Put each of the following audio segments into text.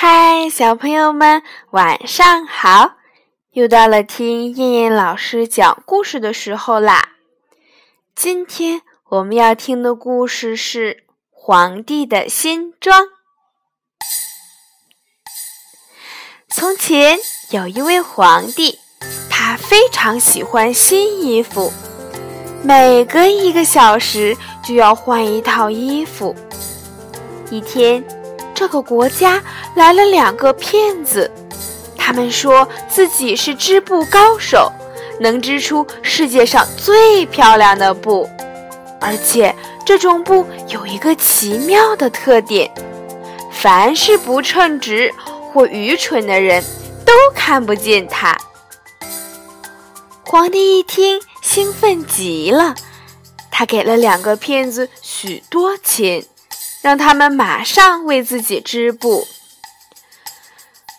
嗨，小朋友们，晚上好！又到了听燕燕老师讲故事的时候啦。今天我们要听的故事是《皇帝的新装》。从前有一位皇帝，他非常喜欢新衣服，每隔一个小时就要换一套衣服。一天。这个国家来了两个骗子，他们说自己是织布高手，能织出世界上最漂亮的布，而且这种布有一个奇妙的特点：凡是不称职或愚蠢的人都看不见它。皇帝一听，兴奋极了，他给了两个骗子许多钱。让他们马上为自己织布。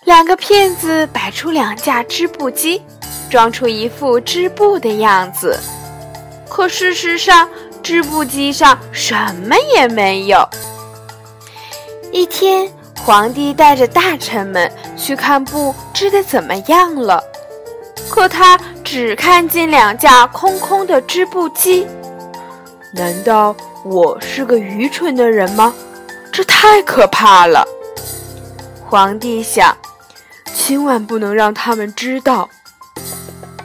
两个骗子摆出两架织布机，装出一副织布的样子。可事实上，织布机上什么也没有。一天，皇帝带着大臣们去看布织的怎么样了，可他只看见两架空空的织布机。难道？我是个愚蠢的人吗？这太可怕了！皇帝想，千万不能让他们知道。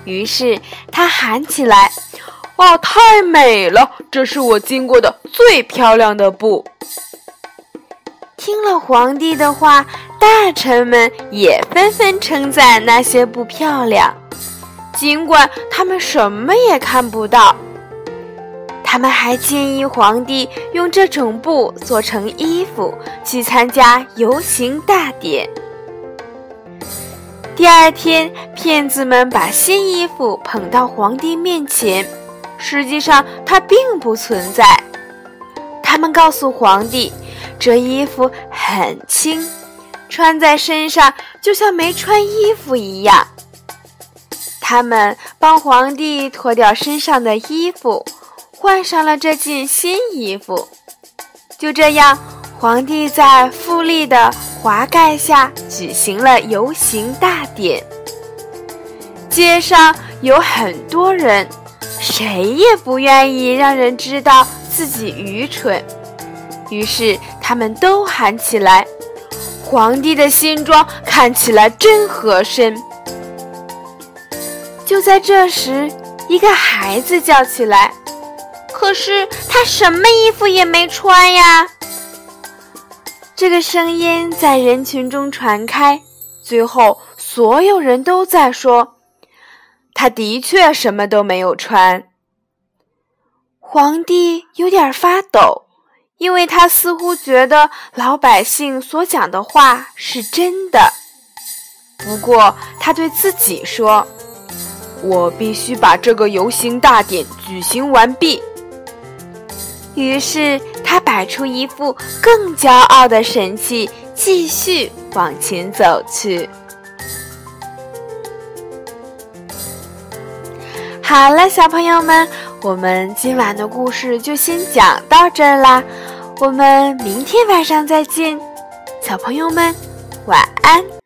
于是他喊起来：“哇，太美了！这是我经过的最漂亮的布。”听了皇帝的话，大臣们也纷纷称赞那些布漂亮，尽管他们什么也看不到。他们还建议皇帝用这种布做成衣服，去参加游行大典。第二天，骗子们把新衣服捧到皇帝面前，实际上它并不存在。他们告诉皇帝，这衣服很轻，穿在身上就像没穿衣服一样。他们帮皇帝脱掉身上的衣服。换上了这件新衣服，就这样，皇帝在富丽的华盖下举行了游行大典。街上有很多人，谁也不愿意让人知道自己愚蠢，于是他们都喊起来：“皇帝的新装看起来真合身。”就在这时，一个孩子叫起来。可是他什么衣服也没穿呀！这个声音在人群中传开，最后所有人都在说：“他的确什么都没有穿。”皇帝有点发抖，因为他似乎觉得老百姓所讲的话是真的。不过他对自己说：“我必须把这个游行大典举行完毕。”于是他摆出一副更骄傲的神气，继续往前走去。好了，小朋友们，我们今晚的故事就先讲到这儿啦，我们明天晚上再见，小朋友们晚安。